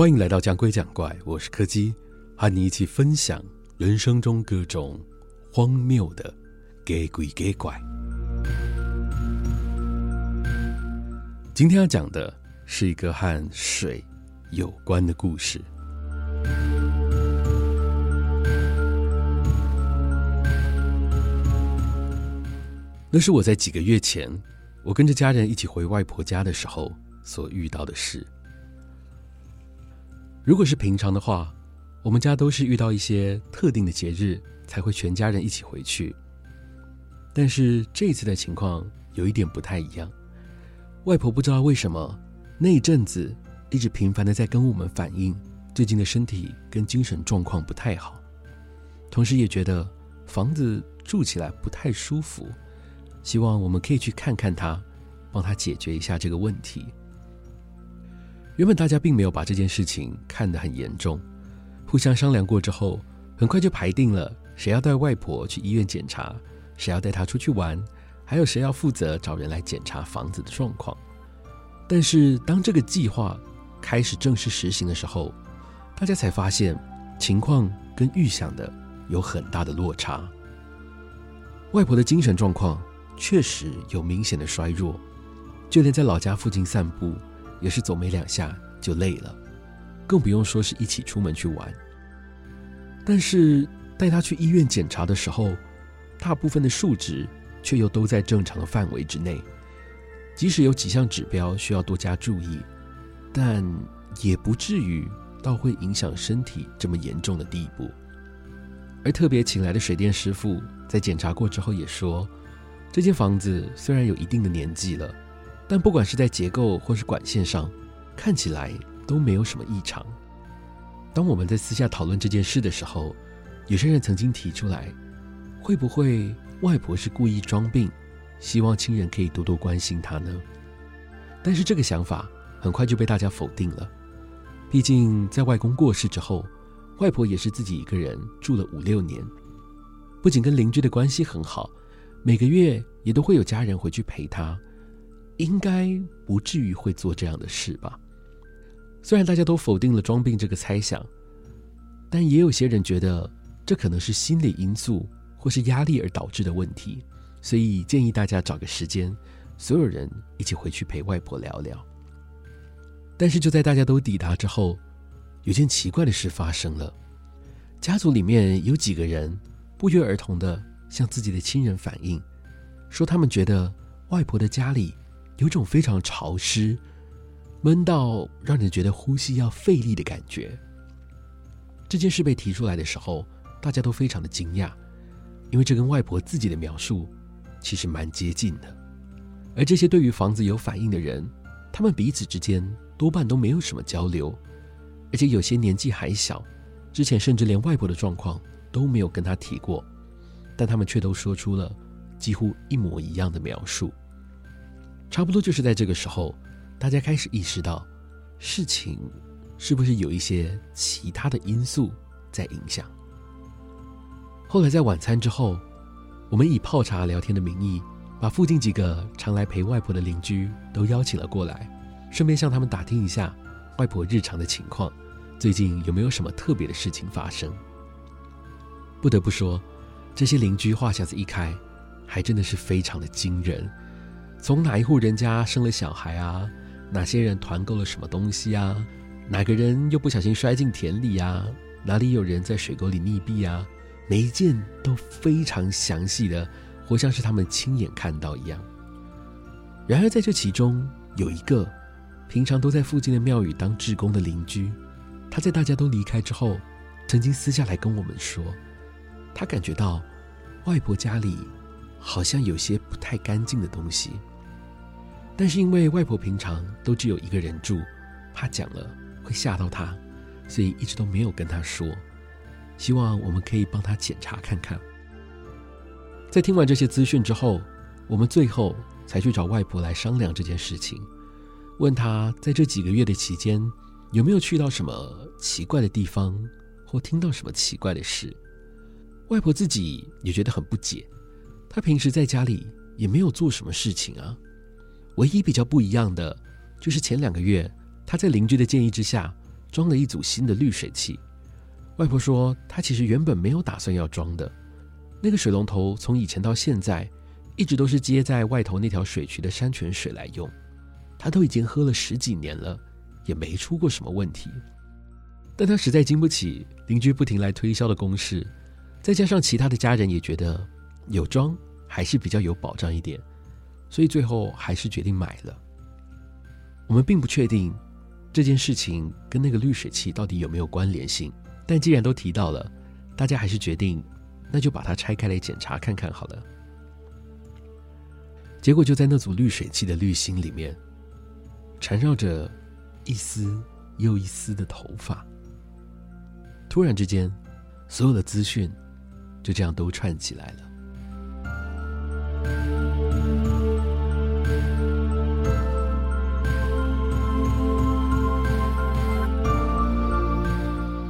欢迎来到讲鬼讲怪，我是柯基，和你一起分享人生中各种荒谬的假鬼假怪。今天要讲的是一个和水有关的故事。那是我在几个月前，我跟着家人一起回外婆家的时候所遇到的事。如果是平常的话，我们家都是遇到一些特定的节日才会全家人一起回去。但是这次的情况有一点不太一样，外婆不知道为什么那一阵子一直频繁的在跟我们反映最近的身体跟精神状况不太好，同时也觉得房子住起来不太舒服。希望我们可以去看看她，帮她解决一下这个问题。原本大家并没有把这件事情看得很严重，互相商量过之后，很快就排定了谁要带外婆去医院检查，谁要带她出去玩，还有谁要负责找人来检查房子的状况。但是当这个计划开始正式实行的时候，大家才发现情况跟预想的有很大的落差。外婆的精神状况。确实有明显的衰弱，就连在老家附近散步，也是走没两下就累了，更不用说是一起出门去玩。但是带他去医院检查的时候，大部分的数值却又都在正常的范围之内，即使有几项指标需要多加注意，但也不至于到会影响身体这么严重的地步。而特别请来的水电师傅在检查过之后也说。这间房子虽然有一定的年纪了，但不管是在结构或是管线上，看起来都没有什么异常。当我们在私下讨论这件事的时候，有些人曾经提出来，会不会外婆是故意装病，希望亲人可以多多关心她呢？但是这个想法很快就被大家否定了。毕竟在外公过世之后，外婆也是自己一个人住了五六年，不仅跟邻居的关系很好。每个月也都会有家人回去陪她，应该不至于会做这样的事吧？虽然大家都否定了装病这个猜想，但也有些人觉得这可能是心理因素或是压力而导致的问题，所以建议大家找个时间，所有人一起回去陪外婆聊聊。但是就在大家都抵达之后，有件奇怪的事发生了，家族里面有几个人不约而同的。向自己的亲人反映，说他们觉得外婆的家里有种非常潮湿、闷到让人觉得呼吸要费力的感觉。这件事被提出来的时候，大家都非常的惊讶，因为这跟外婆自己的描述其实蛮接近的。而这些对于房子有反应的人，他们彼此之间多半都没有什么交流，而且有些年纪还小，之前甚至连外婆的状况都没有跟他提过。但他们却都说出了几乎一模一样的描述。差不多就是在这个时候，大家开始意识到，事情是不是有一些其他的因素在影响。后来在晚餐之后，我们以泡茶聊天的名义，把附近几个常来陪外婆的邻居都邀请了过来，顺便向他们打听一下外婆日常的情况，最近有没有什么特别的事情发生。不得不说。这些邻居话匣子一开，还真的是非常的惊人。从哪一户人家生了小孩啊？哪些人团购了什么东西啊？哪个人又不小心摔进田里啊？哪里有人在水沟里溺毙啊？每一件都非常详细的，活像是他们亲眼看到一样。然而在这其中，有一个平常都在附近的庙宇当志工的邻居，他在大家都离开之后，曾经私下来跟我们说。他感觉到外婆家里好像有些不太干净的东西，但是因为外婆平常都只有一个人住，怕讲了会吓到她，所以一直都没有跟她说。希望我们可以帮她检查看看。在听完这些资讯之后，我们最后才去找外婆来商量这件事情，问她在这几个月的期间有没有去到什么奇怪的地方，或听到什么奇怪的事。外婆自己也觉得很不解，她平时在家里也没有做什么事情啊。唯一比较不一样的，就是前两个月她在邻居的建议之下，装了一组新的滤水器。外婆说，她其实原本没有打算要装的。那个水龙头从以前到现在，一直都是接在外头那条水渠的山泉水来用。她都已经喝了十几年了，也没出过什么问题。但她实在经不起邻居不停来推销的攻势，再加上其他的家人也觉得有装还是比较有保障一点，所以最后还是决定买了。我们并不确定这件事情跟那个滤水器到底有没有关联性，但既然都提到了，大家还是决定。那就把它拆开来检查看看好了。结果就在那组滤水器的滤芯里面，缠绕着一丝又一丝的头发。突然之间，所有的资讯就这样都串起来了。